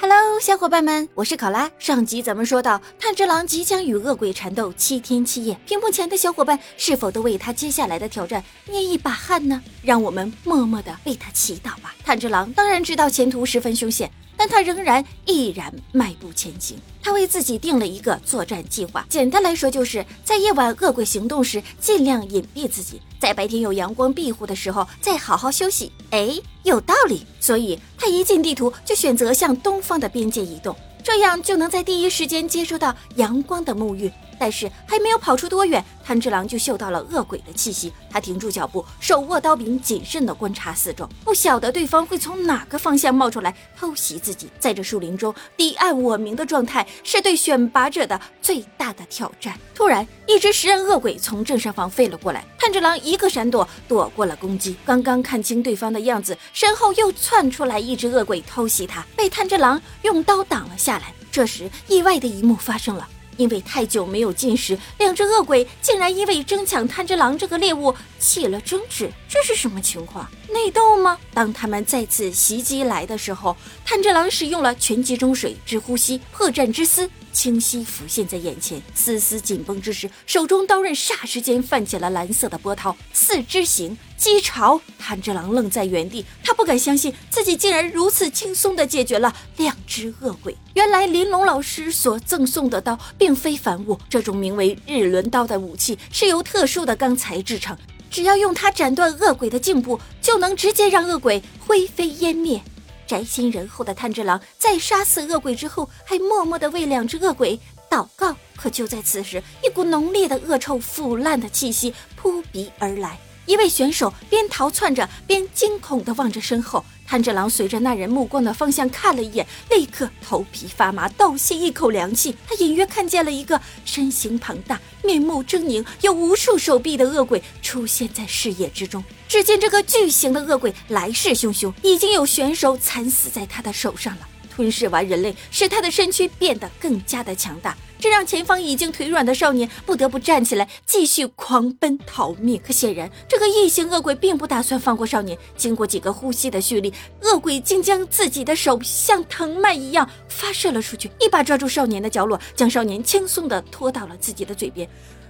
Hello，小伙伴们，我是考拉。上集咱们说到，炭治郎即将与恶鬼缠斗七天七夜，屏幕前的小伙伴是否都为他接下来的挑战捏一把汗呢？让我们默默的为他祈祷吧。炭治郎当然知道前途十分凶险。但他仍然毅然迈步前行。他为自己定了一个作战计划，简单来说，就是在夜晚恶鬼行动时尽量隐蔽自己，在白天有阳光庇护的时候再好好休息。哎，有道理。所以他一进地图就选择向东方的边界移动，这样就能在第一时间接收到阳光的沐浴。但是还没有跑出多远，炭治郎就嗅到了恶鬼的气息。他停住脚步，手握刀柄，谨慎地观察四周，不晓得对方会从哪个方向冒出来偷袭自己。在这树林中，敌暗我明的状态是对选拔者的最大的挑战。突然，一只食人恶鬼从正上方飞了过来，炭治郎一个闪躲，躲过了攻击。刚刚看清对方的样子，身后又窜出来一只恶鬼偷袭他，被炭治郎用刀挡了下来。这时，意外的一幕发生了。因为太久没有进食，两只恶鬼竟然因为争抢贪吃狼这个猎物起了争执，这是什么情况？内斗吗？当他们再次袭击来的时候，贪吃狼使用了全集中水之呼吸破绽之丝。清晰浮现在眼前，丝丝紧绷之时，手中刀刃霎时间泛起了蓝色的波涛，四肢形击潮。炭治郎愣在原地，他不敢相信自己竟然如此轻松地解决了两只恶鬼。原来玲珑老师所赠送的刀并非凡物，这种名为日轮刀的武器是由特殊的钢材制成，只要用它斩断恶鬼的颈部，就能直接让恶鬼灰飞烟灭。宅心仁厚的炭治郎在杀死恶鬼之后，还默默的为两只恶鬼祷告。可就在此时，一股浓烈的恶臭、腐烂的气息扑鼻而来。一位选手边逃窜着，边惊恐地望着身后。炭治郎随着那人目光的方向看了一眼，立刻头皮发麻，倒吸一口凉气。他隐约看见了一个身形庞大、面目狰狞、有无数手臂的恶鬼出现在视野之中。只见这个巨型的恶鬼来势汹汹，已经有选手惨死在他的手上了。吞噬完人类，使他的身躯变得更加的强大。这让前方已经腿软的少年不得不站起来，继续狂奔逃命。可显然，这个异形恶鬼并不打算放过少年。经过几个呼吸的蓄力，恶鬼竟将自己的手像藤蔓一样发射了出去，一把抓住少年的角落，将少年轻松地拖到了自己的嘴边。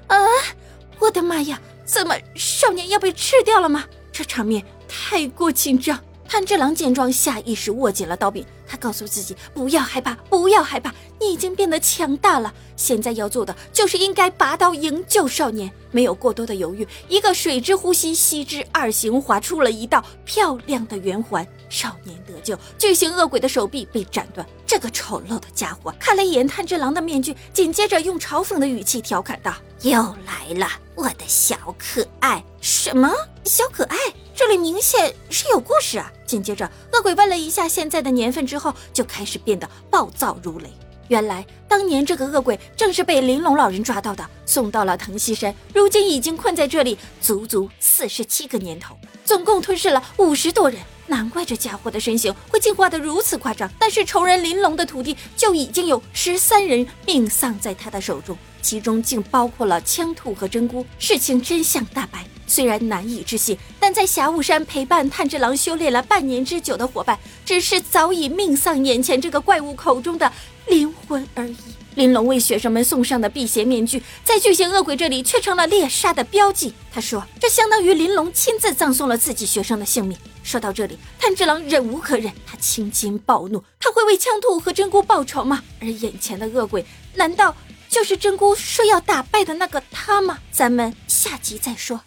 啊！我的妈呀！怎么少年要被吃掉了吗？这场面太过紧张。炭治郎见状，下意识握紧了刀柄。他告诉自己：“不要害怕，不要害怕，你已经变得强大了。现在要做的就是应该拔刀营救少年。”没有过多的犹豫，一个水之呼吸，吸之二行，划出了一道漂亮的圆环。少年得救，巨型恶鬼的手臂被斩断。这个丑陋的家伙看了一眼炭治郎的面具，紧接着用嘲讽的语气调侃道：“又来了，我的小可爱。什么小可爱？这里明显是有故事啊！”紧接着，恶鬼问了一下现在的年份之后，就开始变得暴躁如雷。原来当年这个恶鬼正是被玲珑老人抓到的，送到了藤溪山，如今已经困在这里足足四十七个年头，总共吞噬了五十多人。难怪这家伙的身形会进化的如此夸张。但是仇人玲珑的徒弟就已经有十三人命丧在他的手中，其中竟包括了枪兔和真姑。事情真相大白。虽然难以置信，但在霞雾山陪伴炭治郎修炼了半年之久的伙伴，只是早已命丧眼前这个怪物口中的灵魂而已。玲珑为学生们送上的辟邪面具，在巨型恶鬼这里却成了猎杀的标记。他说：“这相当于玲珑亲自葬送了自己学生的性命。”说到这里，炭治郎忍无可忍，他青筋暴怒：他会为枪兔和真姑报仇吗？而眼前的恶鬼，难道就是真姑说要打败的那个他吗？咱们下集再说。